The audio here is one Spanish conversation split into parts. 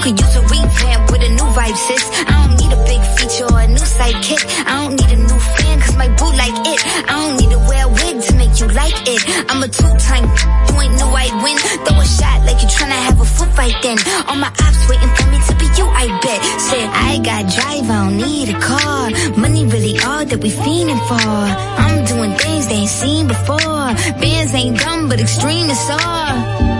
Can use a revamp with a new vibe, sis. I don't need a big feature or a new sidekick. I don't need a new fan 'cause my boo like it. I don't need to wear a wig to make you like it. I'm a two-time, you ain't know I'd win. Throw a shot like you tryna have a foot fight then. All my ops waiting for me to be you, I bet. Said I got drive, I don't need a car. Money really all that we fiending for. I'm doing things they ain't seen before. Bands ain't dumb, but extreme is all.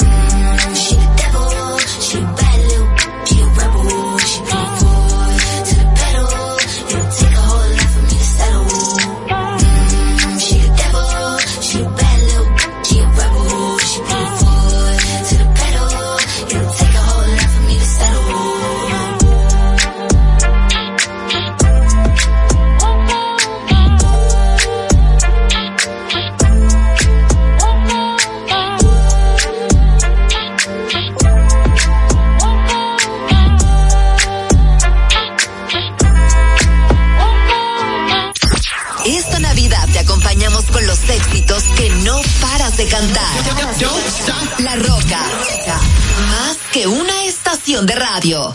Roca, más que una estación de radio.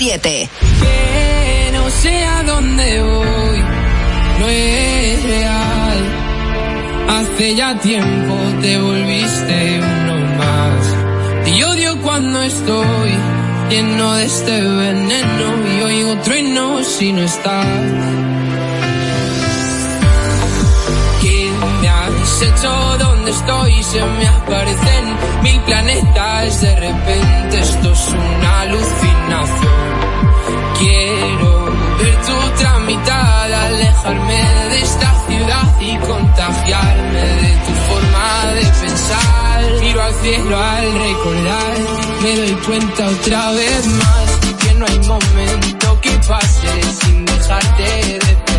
Que no sé a dónde voy, no es real. Hace ya tiempo te volviste uno más. Te odio cuando estoy lleno de este veneno y oigo trueno si no estás. ¿Qué me has hecho? ¿Dónde estoy? Se me aparecen mil planetas. De repente esto es una alucinación. Quiero ver tu otra mitad, alejarme de esta ciudad y contagiarme de tu forma de pensar. Miro al cielo al recordar, me doy cuenta otra vez más que no hay momento que pase sin dejarte de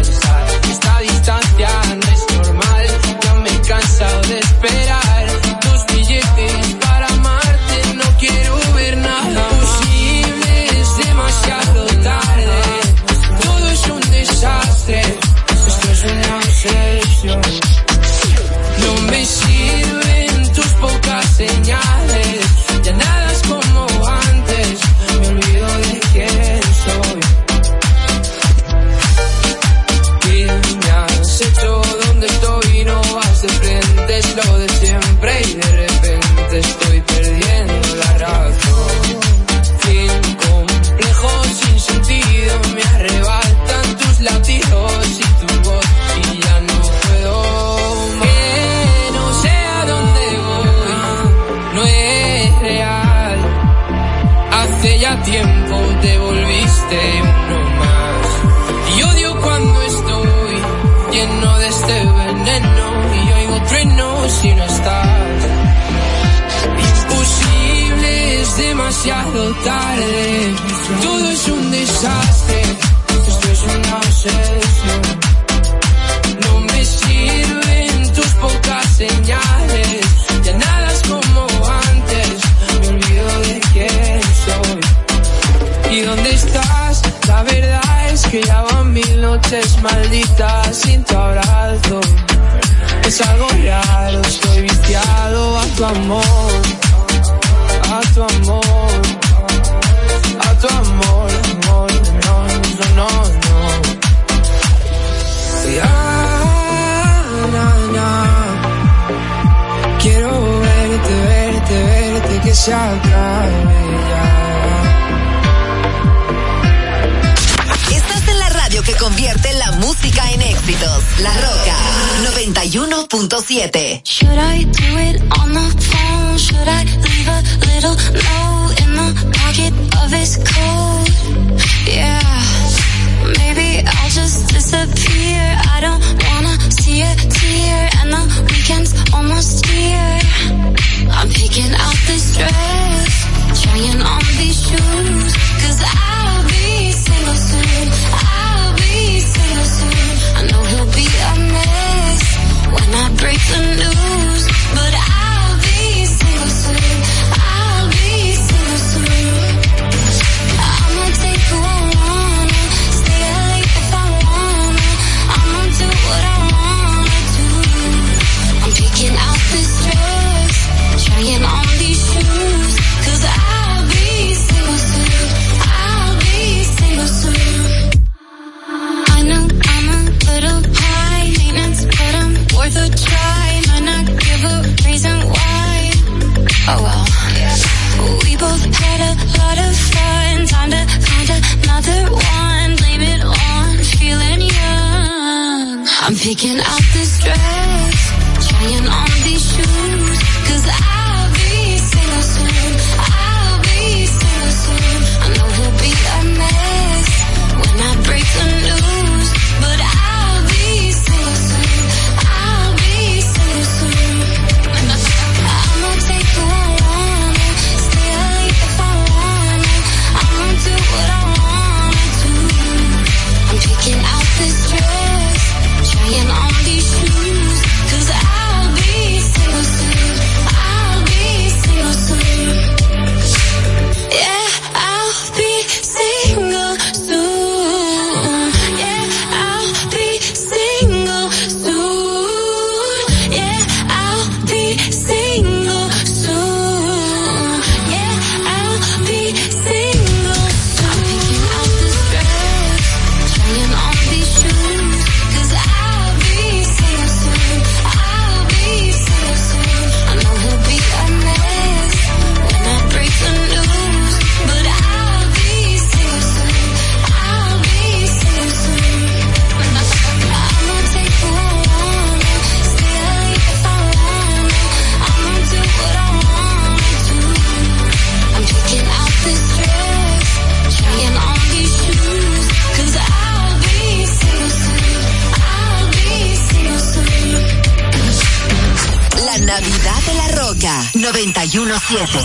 Navidad de la Roca 917.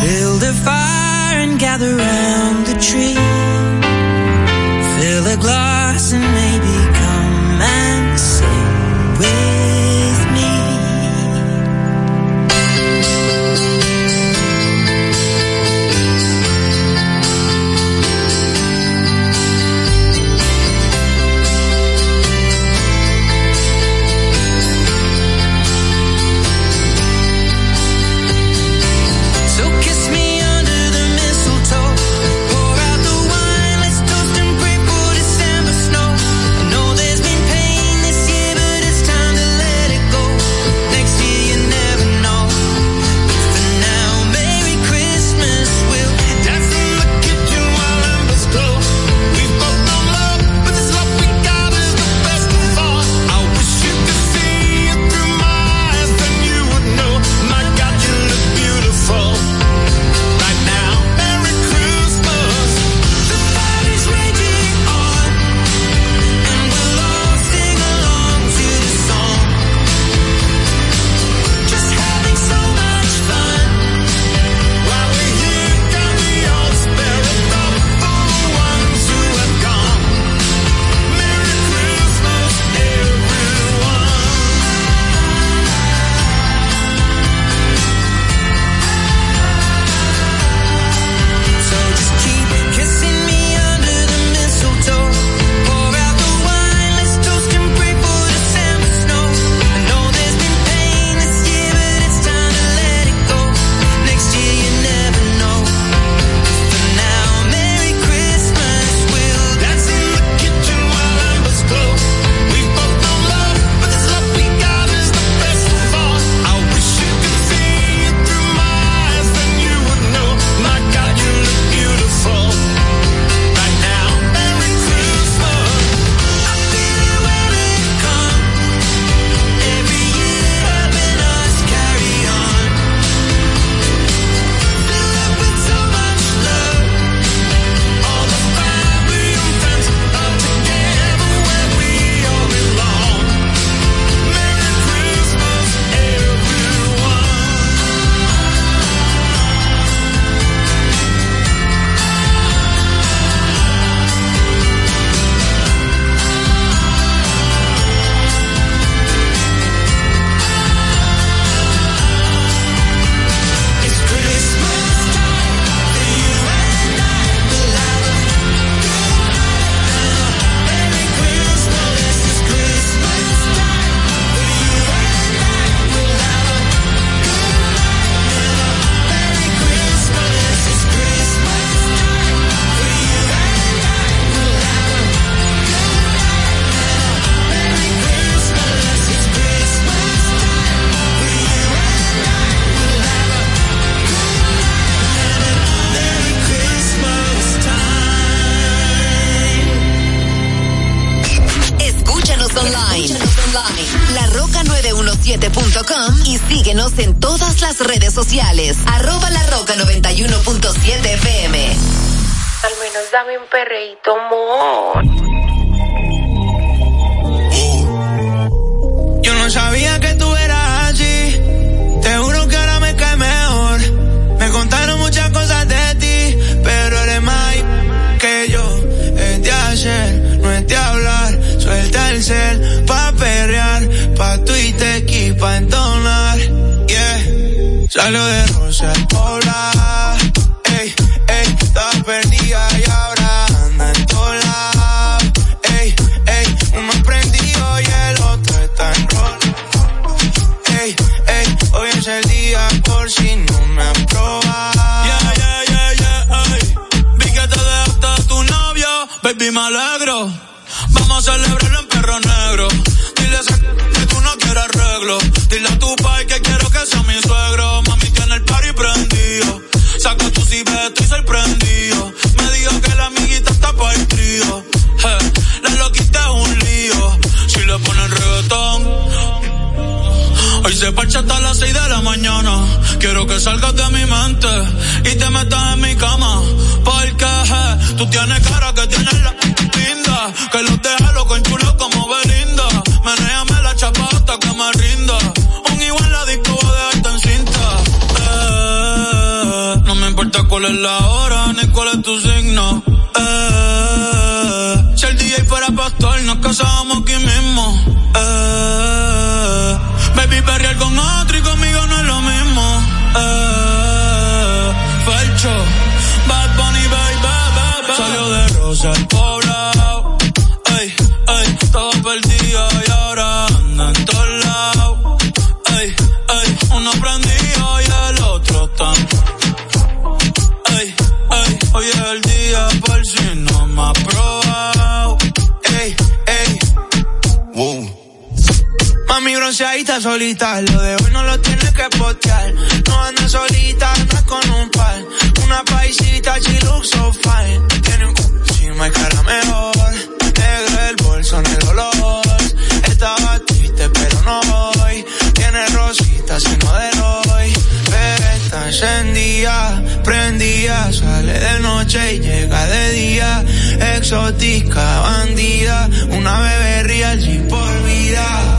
Build a fire and gather round the tree. Fill a glass salió de Rosa Hola, ey, ey, estaba perdida y ahora anda en lados. Ey, ey, uno prendido y el otro está en rol. Ey, ey, hoy es el día por si no me aprobas. Yeah, yeah, yeah, yeah, ey. Vi que te dejaste de tu novio, baby, me alegro. Vamos a celebrarlo en perro negro. Dile a que tú no quieres arreglo. Dile a tu pai que quiero que sea mi Estoy sorprendido. Me dijo que la amiguita está para el trío. Eh, la loquita es un lío. Si le ponen reggaetón. Hoy se parcha hasta las 6 de la mañana. Quiero que salgas de mi mente y te metas en mi cama. Porque eh, tú tienes cara que tienes la linda. Que los deja loco en low. Mami bronceadita solita, lo de hoy no lo tienes que postear. No andas solita, andas con un par. Una paisita, she looks so fine. Tiene un encima y cara mejor. Negro el bolso, negro los. Estaba triste, pero no hoy. Tiene rositas, sino de hoy. Está encendida, prendida. Sale de noche y llega de día. Exótica, bandida. Una bebé real sin por vida.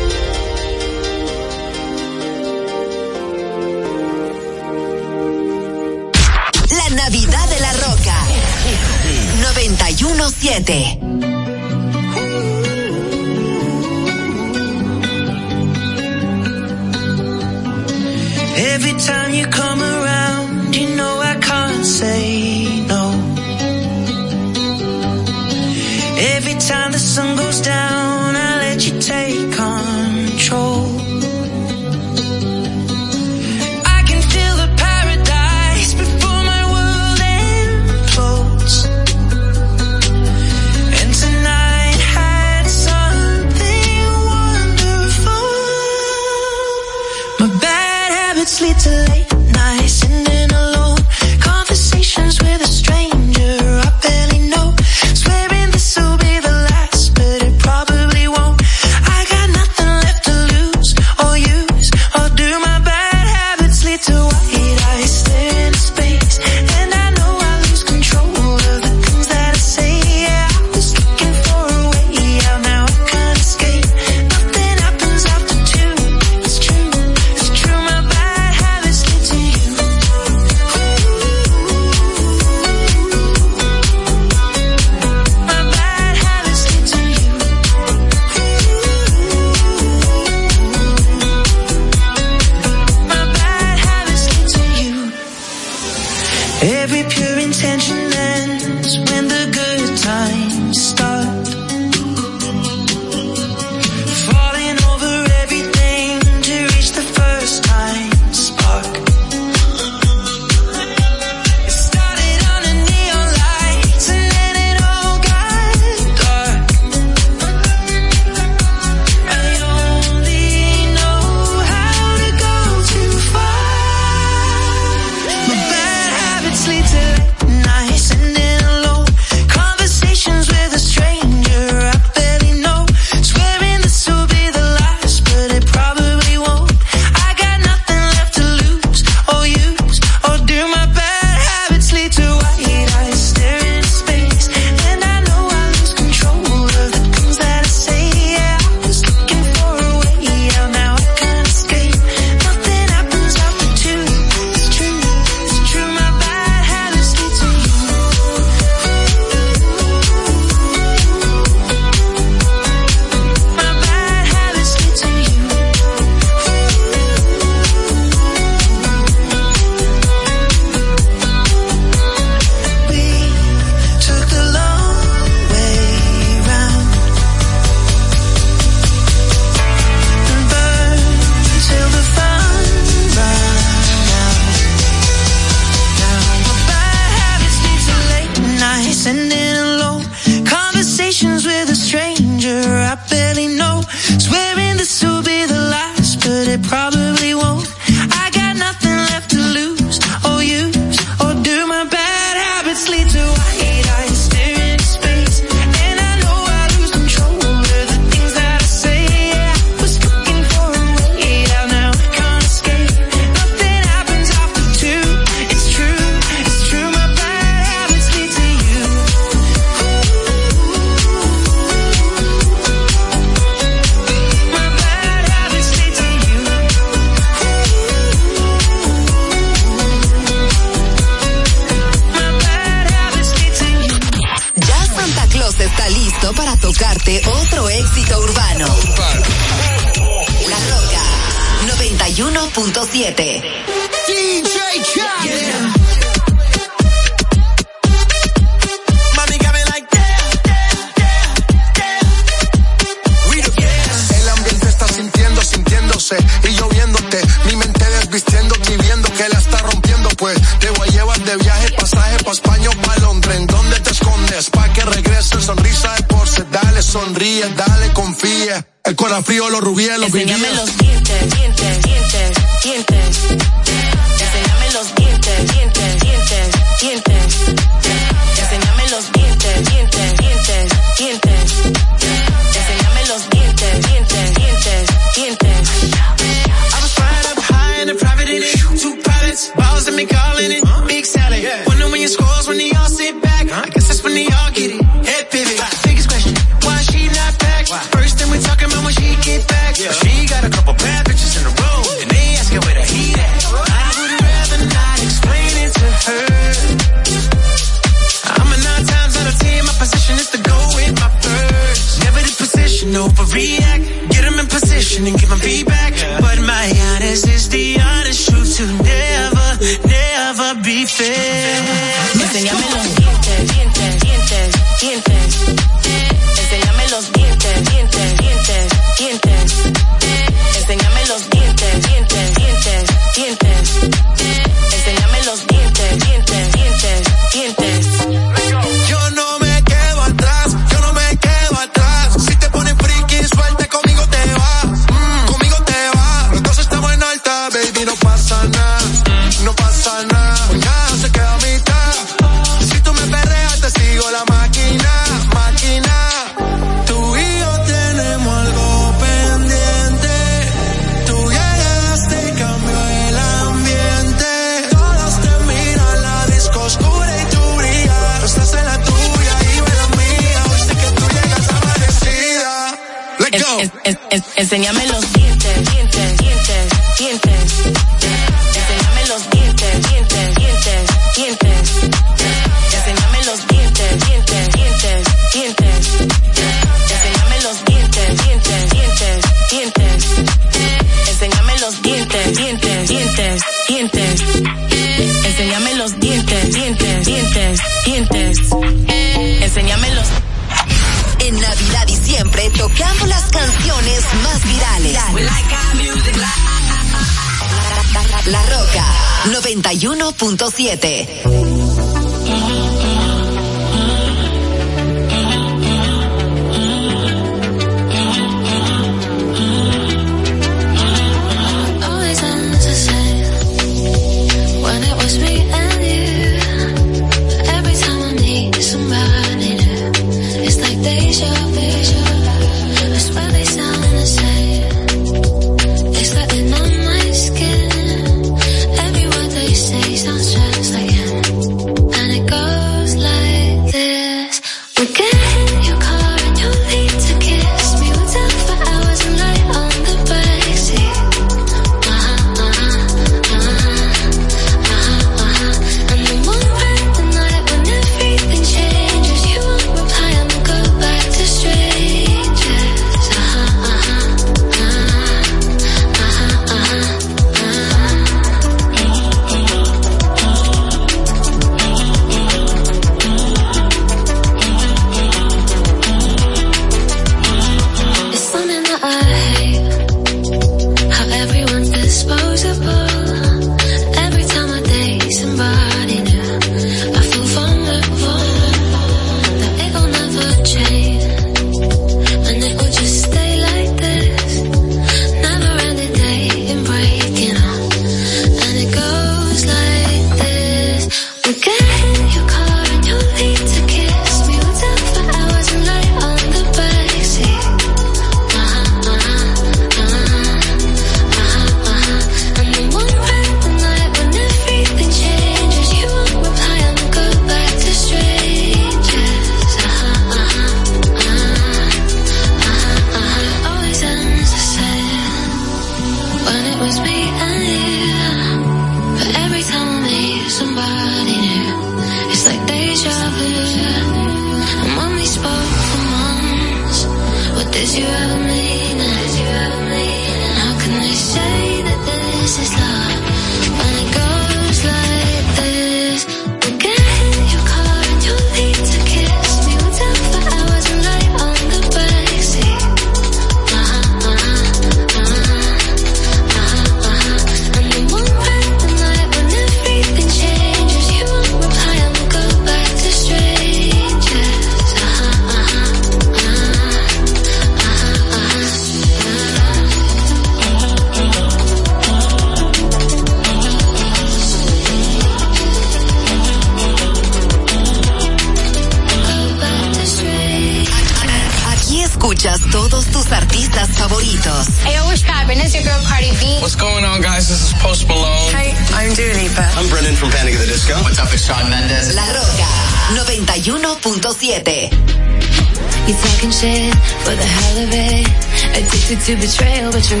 to betrayal, but you're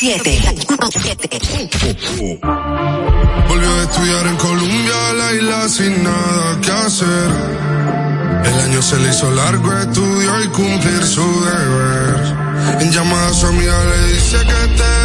7. Volvió a estudiar en Colombia a la isla sin nada que hacer. El año se le hizo largo, estudió y cumplir su deber. En llamada a su amiga le dice que te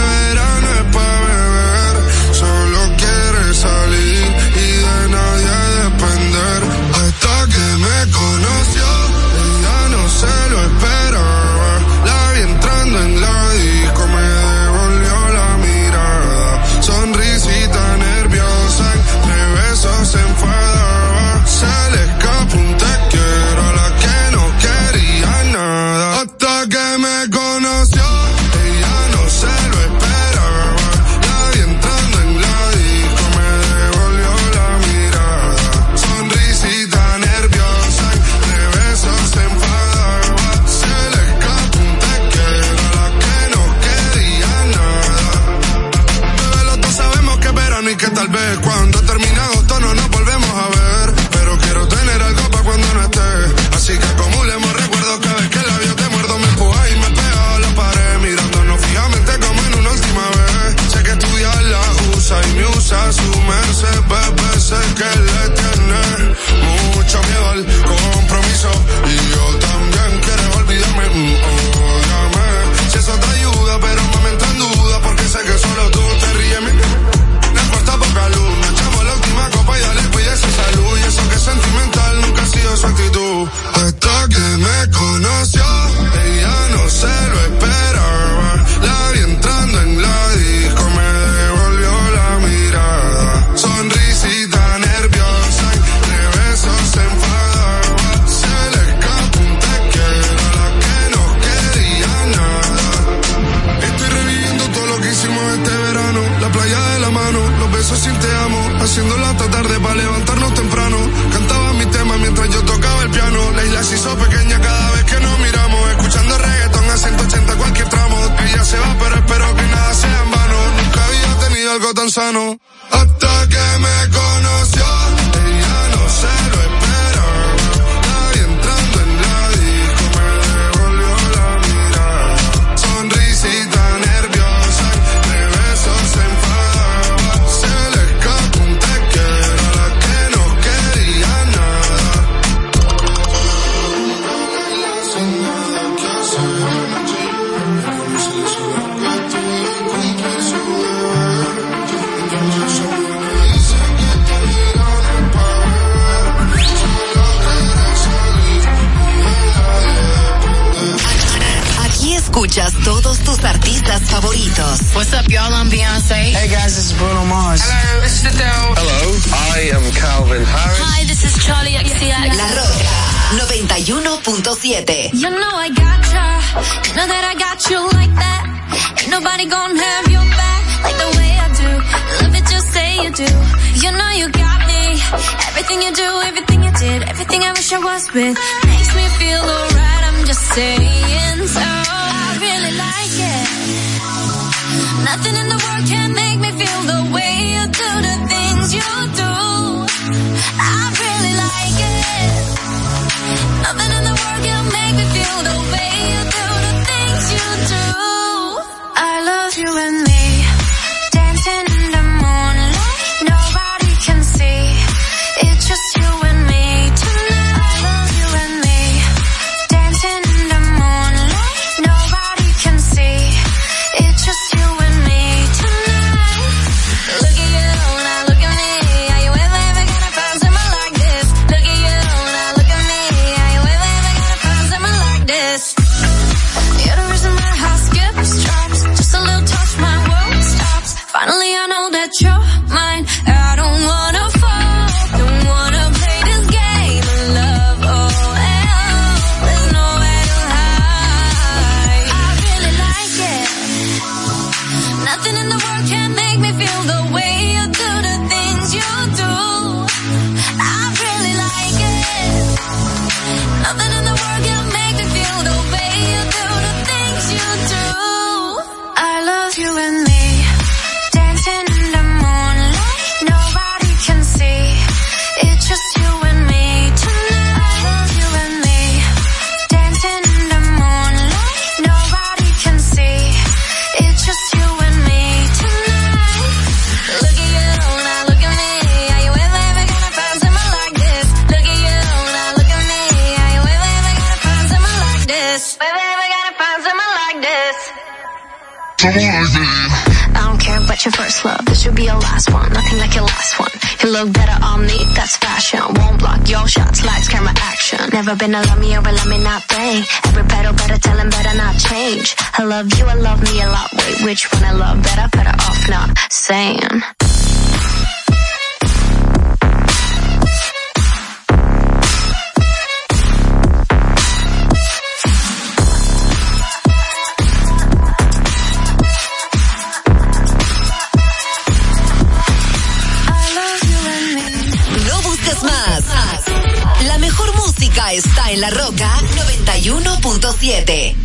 música está en la roca 91.7.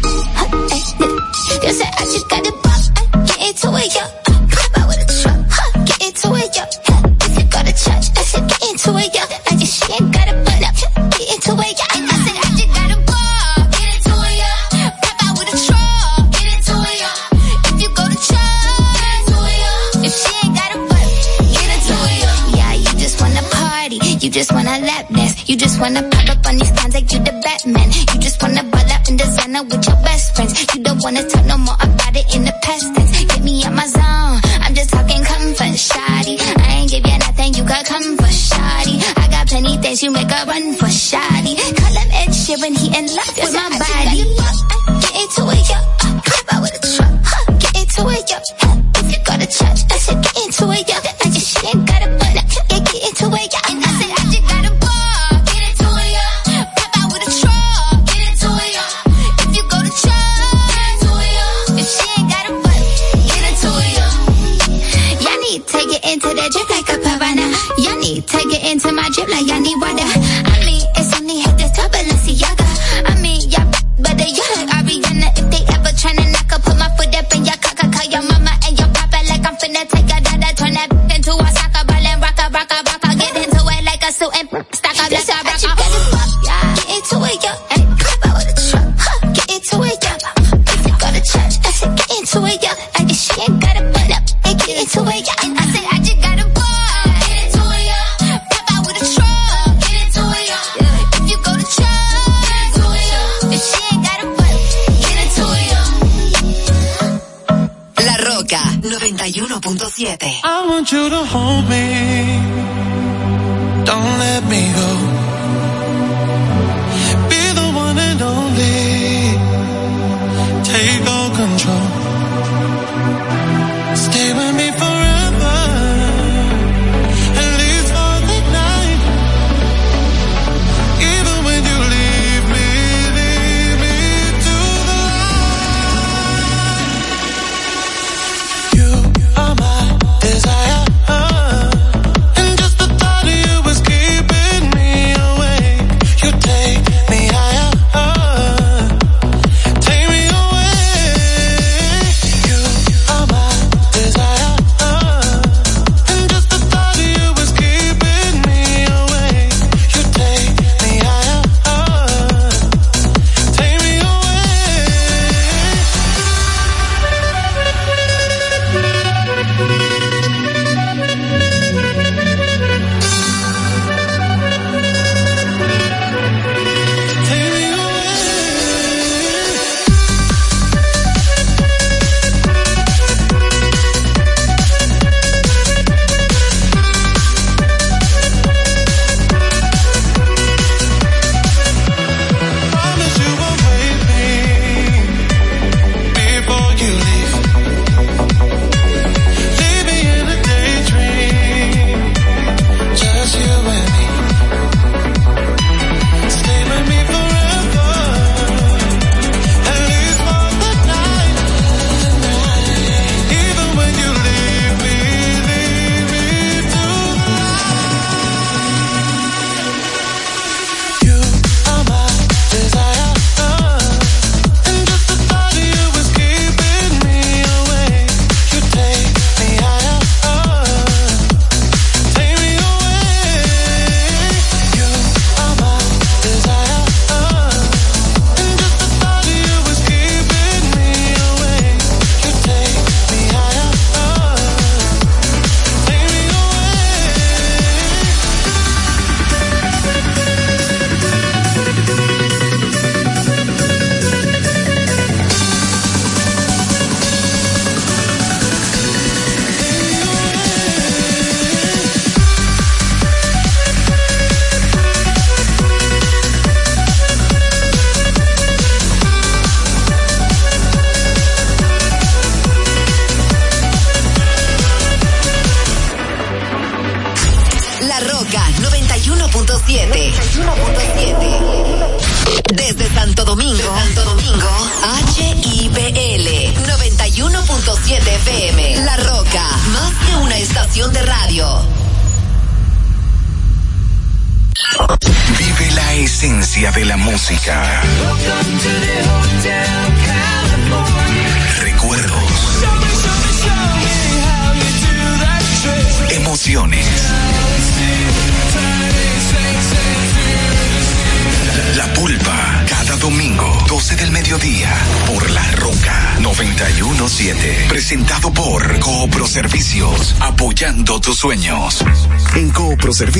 Just wanna. You just wanna. men. You just wanna ball out in designer with your best friends. You don't wanna talk no more about it in the past tense. Get me out my zone. I'm just talking comfort, shoddy. I ain't give you nothing, you got comfort, shoddy. I got plenty things, you make a run for shoddy. Call him Ed Sheeran, he in love. you to hold me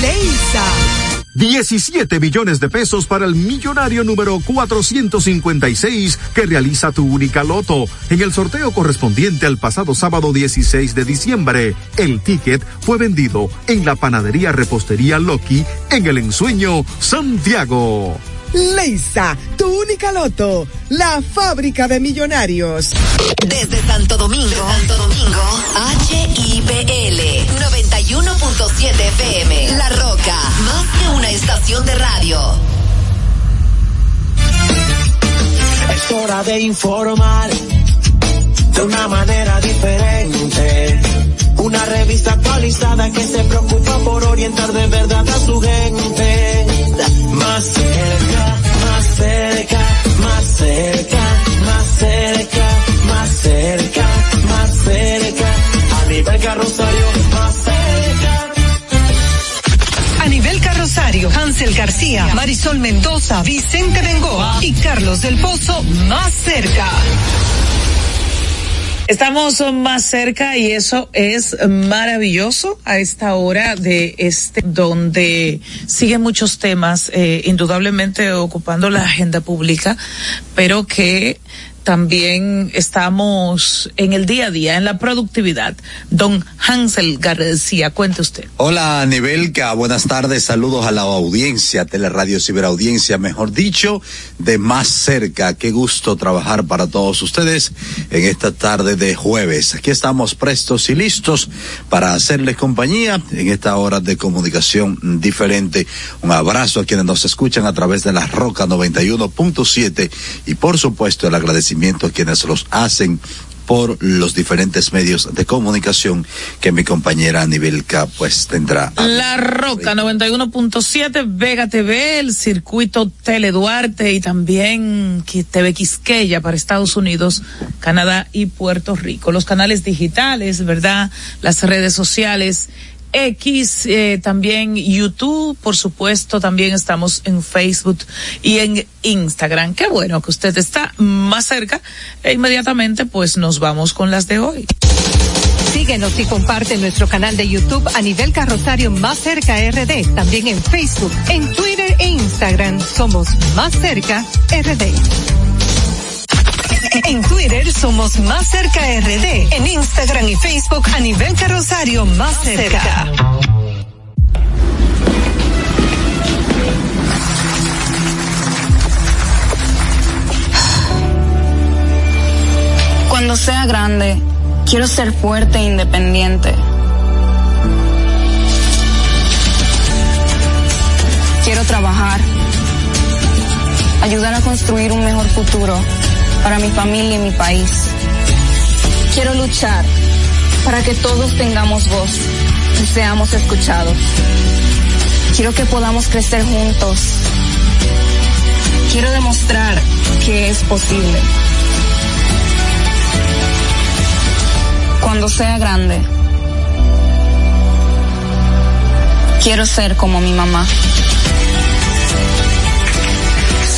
Leisa. 17 millones de pesos para el millonario número 456 que realiza tu única loto. En el sorteo correspondiente al pasado sábado 16 de diciembre, el ticket fue vendido en la panadería repostería Loki en el ensueño Santiago. Leisa, tu única loto, la fábrica de millonarios. Desde Santo Domingo, Santo Domingo, HIPL 91.7 FM, La Roca, más que una estación de radio. Es hora de informar de una manera diferente. Una revista actualizada que se preocupa por orientar de verdad a su gente. Más cerca, más cerca, más cerca, más cerca, más cerca, más cerca. A nivel carrosario, más cerca. A nivel carrosario, Hansel García, Marisol Mendoza, Vicente Bengoa y Carlos del Pozo más cerca. Estamos más cerca y eso es maravilloso a esta hora de este, donde siguen muchos temas, eh, indudablemente ocupando la agenda pública, pero que también estamos en el día a día, en la productividad. Don Hansel García, cuente usted. Hola, Nivelka, buenas tardes, saludos a la audiencia, Teleradio Ciberaudiencia, mejor dicho, de más cerca. Qué gusto trabajar para todos ustedes en esta tarde de jueves. Aquí estamos prestos y listos para hacerles compañía en esta hora de comunicación diferente. Un abrazo a quienes nos escuchan a través de la Roca 91.7 y por supuesto el agradecimiento quienes los hacen por los diferentes medios de comunicación que mi compañera Anibelka pues tendrá. La Roca 91.7, Vega TV, el circuito Tele Duarte y también TV Quisqueya para Estados Unidos, Canadá y Puerto Rico. Los canales digitales, ¿verdad? Las redes sociales X, eh, también YouTube, por supuesto, también estamos en Facebook y en Instagram. Qué bueno que usted está más cerca e inmediatamente pues nos vamos con las de hoy. Síguenos y comparte nuestro canal de YouTube a nivel carrosario Más Cerca RD, también en Facebook, en Twitter e Instagram somos Más Cerca RD. En Twitter somos Más Cerca RD. En Instagram y Facebook a nivel carrosario Más Cerca. Cuando sea grande, quiero ser fuerte e independiente. Quiero trabajar, ayudar a construir un mejor futuro para mi familia y mi país. Quiero luchar para que todos tengamos voz y seamos escuchados. Quiero que podamos crecer juntos. Quiero demostrar que es posible. Cuando sea grande, quiero ser como mi mamá.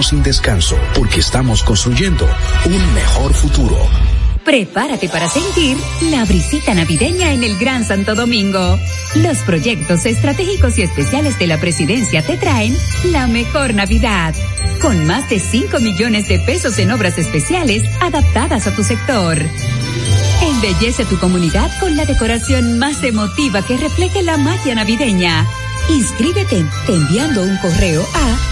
sin descanso porque estamos construyendo un mejor futuro. Prepárate para sentir la brisita navideña en el Gran Santo Domingo. Los proyectos estratégicos y especiales de la presidencia te traen la mejor Navidad, con más de 5 millones de pesos en obras especiales adaptadas a tu sector. Embellece tu comunidad con la decoración más emotiva que refleje la magia navideña. Inscríbete enviando un correo a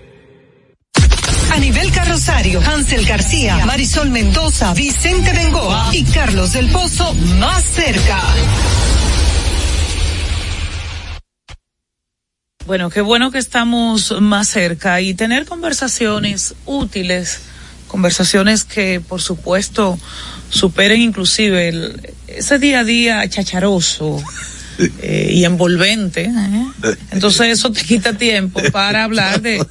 A nivel carrosario, Hansel García, Marisol Mendoza, Vicente Bengoa y Carlos del Pozo más cerca. Bueno, qué bueno que estamos más cerca y tener conversaciones útiles, conversaciones que por supuesto superen inclusive el- ese día a día chacharoso eh, y envolvente. ¿eh? Entonces eso te quita tiempo para hablar de,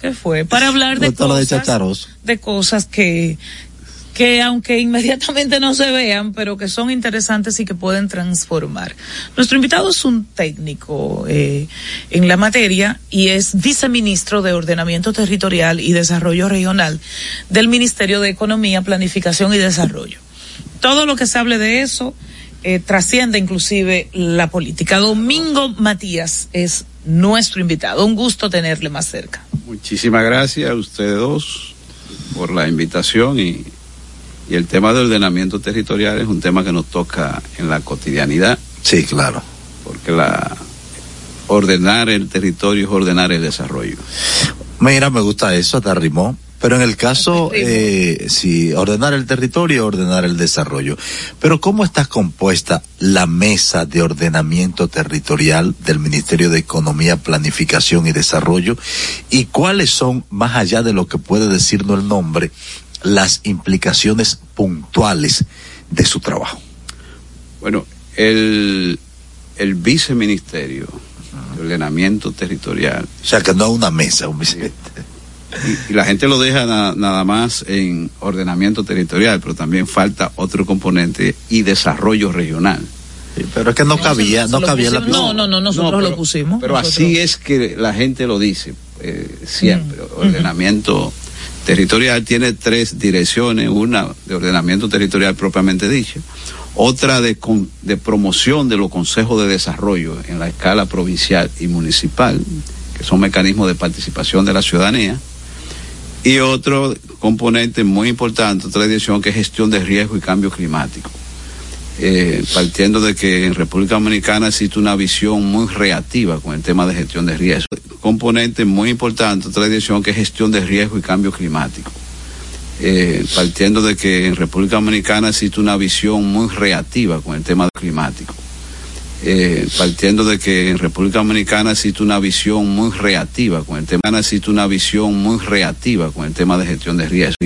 ¿qué fue? Para hablar de cosas de cosas que que aunque inmediatamente no se vean, pero que son interesantes y que pueden transformar. Nuestro invitado es un técnico eh, en la materia y es viceministro de Ordenamiento Territorial y Desarrollo Regional del Ministerio de Economía, Planificación y Desarrollo. Todo lo que se hable de eso eh, trasciende inclusive la política. Domingo Matías es nuestro invitado. Un gusto tenerle más cerca. Muchísimas gracias a ustedes dos por la invitación y, y el tema de ordenamiento territorial es un tema que nos toca en la cotidianidad. Sí, claro. Porque la ordenar el territorio es ordenar el desarrollo. Mira, me gusta eso, te arrimó. Pero en el caso, eh, si ordenar el territorio, ordenar el desarrollo. Pero ¿cómo está compuesta la mesa de ordenamiento territorial del Ministerio de Economía, Planificación y Desarrollo? ¿Y cuáles son, más allá de lo que puede decirnos el nombre, las implicaciones puntuales de su trabajo? Bueno, el, el viceministerio de ordenamiento territorial. O sea, que no es una mesa, un vice. Y, y la gente lo deja na- nada más en ordenamiento territorial, pero también falta otro componente y desarrollo regional. pero es que no cabía, no cabía la No, no, no, nosotros No, pero- lo pusimos. Pero nosotros. así es que la gente lo dice eh, siempre. Mm. Ordenamiento territorial tiene tres direcciones, una de ordenamiento territorial propiamente dicho, otra de, con- de promoción de los consejos de desarrollo en la escala provincial y municipal, que son mecanismos de participación de la ciudadanía, y otro componente muy importante, otra dirección que es gestión de riesgo y cambio climático. Eh, partiendo de que en República Dominicana existe una visión muy reactiva con el tema de gestión de riesgo. Componente muy importante, otra dirección que es gestión de riesgo y cambio climático. Eh, partiendo de que en República Dominicana existe una visión muy reactiva con el tema climático. Eh, partiendo de que en República Dominicana existe una visión muy reactiva con el tema, existe una visión muy reactiva con el tema de gestión de riesgo.